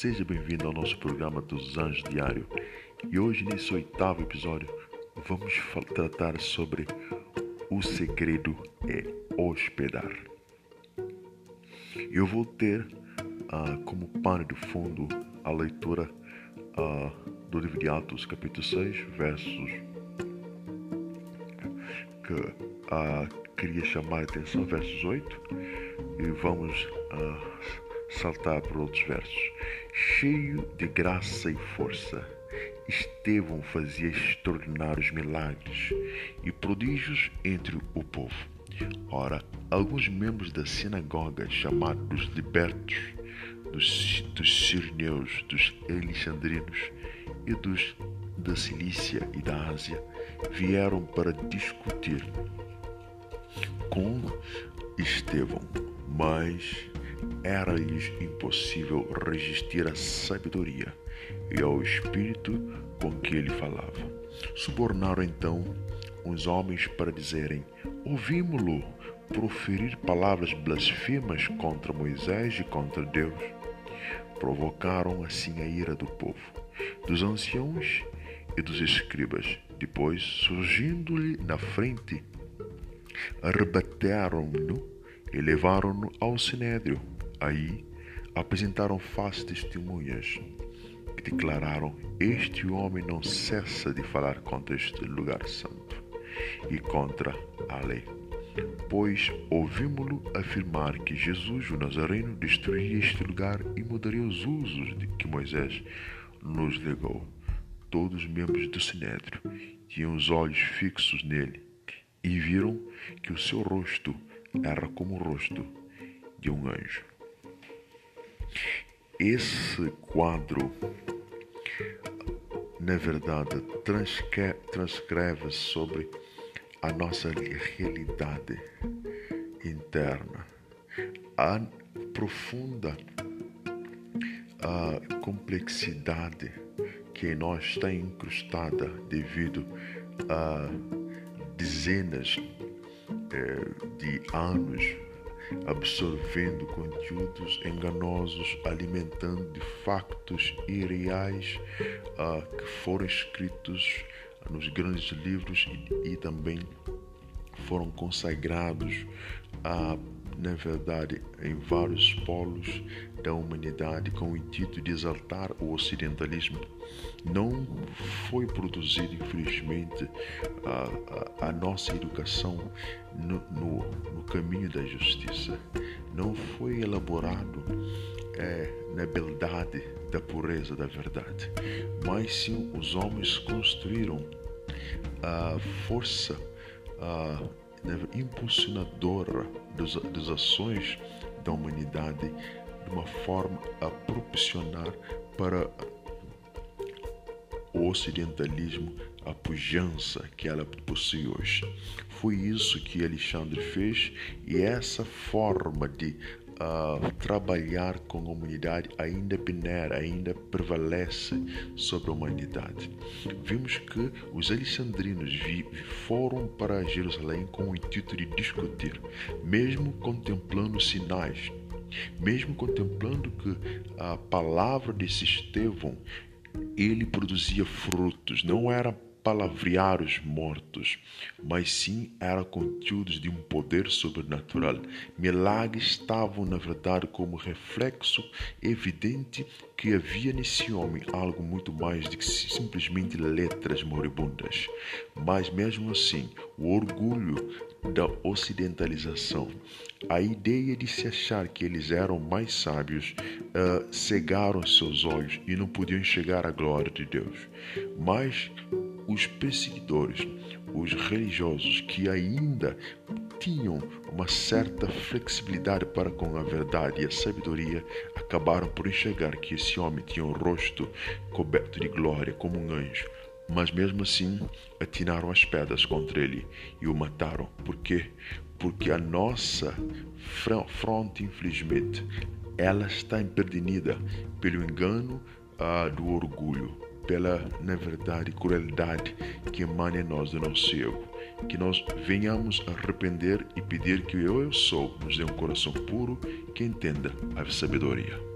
seja bem-vindo ao nosso programa dos Anjos Diário. E hoje, nesse oitavo episódio, vamos tratar sobre o segredo é hospedar. Eu vou ter uh, como pano de fundo a leitura uh, do livro de Atos, capítulo 6, versos que uh, queria chamar a atenção, versos 8, e vamos saltar por outros versos. Cheio de graça e força, Estevão fazia extraordinários milagres e prodígios entre o povo. Ora, alguns membros da sinagoga, chamados libertos, dos, dos dos alexandrinos e dos da Cilícia e da Ásia, vieram para discutir com Estevão, mas era-lhes impossível resistir à sabedoria e ao espírito com que ele falava. Subornaram então uns homens para dizerem: Ouvimos-lo proferir palavras blasfemas contra Moisés e contra Deus. Provocaram assim a ira do povo, dos anciãos e dos escribas. Depois, surgindo-lhe na frente, arrebatearam-no e levaram-no ao sinédrio. Aí apresentaram falsas testemunhas que declararam: Este homem não cessa de falar contra este lugar santo e contra a lei. Pois ouvimos-lo afirmar que Jesus, o Nazareno, destruiria este lugar e mudaria os usos de que Moisés nos legou. Todos os membros do Sinédrio tinham os olhos fixos nele e viram que o seu rosto era como o rosto de um anjo. Esse quadro, na verdade, transcreve sobre a nossa realidade interna, a profunda a complexidade que nós está incrustada devido a dezenas de anos absorvendo conteúdos enganosos, alimentando de factos irreais uh, que foram escritos nos grandes livros e, e também foram consagrados a na verdade, em vários polos da humanidade com o intuito de exaltar o ocidentalismo. Não foi produzido, infelizmente, a, a, a nossa educação no, no, no, caminho da justiça. Não foi elaborado é, na beldade da pureza da verdade, mas sim os homens construíram a força. A, impulsionadora das, das ações da humanidade de uma forma a proporcionar para o ocidentalismo a pujança que ela possui hoje. Foi isso que Alexandre fez e essa forma de uh, trabalhar com a humanidade ainda peneira, ainda prevalece sobre a humanidade. Vimos que os alexandrinos foram para Jerusalém com o intuito de discutir, mesmo contemplando sinais, mesmo contemplando que a palavra desse Estevão ele produzia frutos, não era palavrear os mortos, mas sim eram conteúdos de um poder sobrenatural. Milagres estavam, na verdade, como reflexo evidente que havia nesse homem algo muito mais do que simplesmente letras moribundas. Mas mesmo assim, o orgulho da ocidentalização, a ideia de se achar que eles eram mais sábios, uh, cegaram seus olhos e não podiam chegar à glória de Deus. Mas os perseguidores, os religiosos que ainda tinham uma certa flexibilidade para com a verdade e a sabedoria, acabaram por enxergar que esse homem tinha um rosto coberto de glória como um anjo. Mas mesmo assim, atinaram as pedras contra ele e o mataram. Por quê? Porque a nossa fronte, infelizmente, ela está emperdida pelo engano uh, do orgulho pela, na verdade, crueldade que emana em nós do nosso ego. Que nós venhamos a arrepender e pedir que eu, eu sou, nos dê um coração puro que entenda a sabedoria.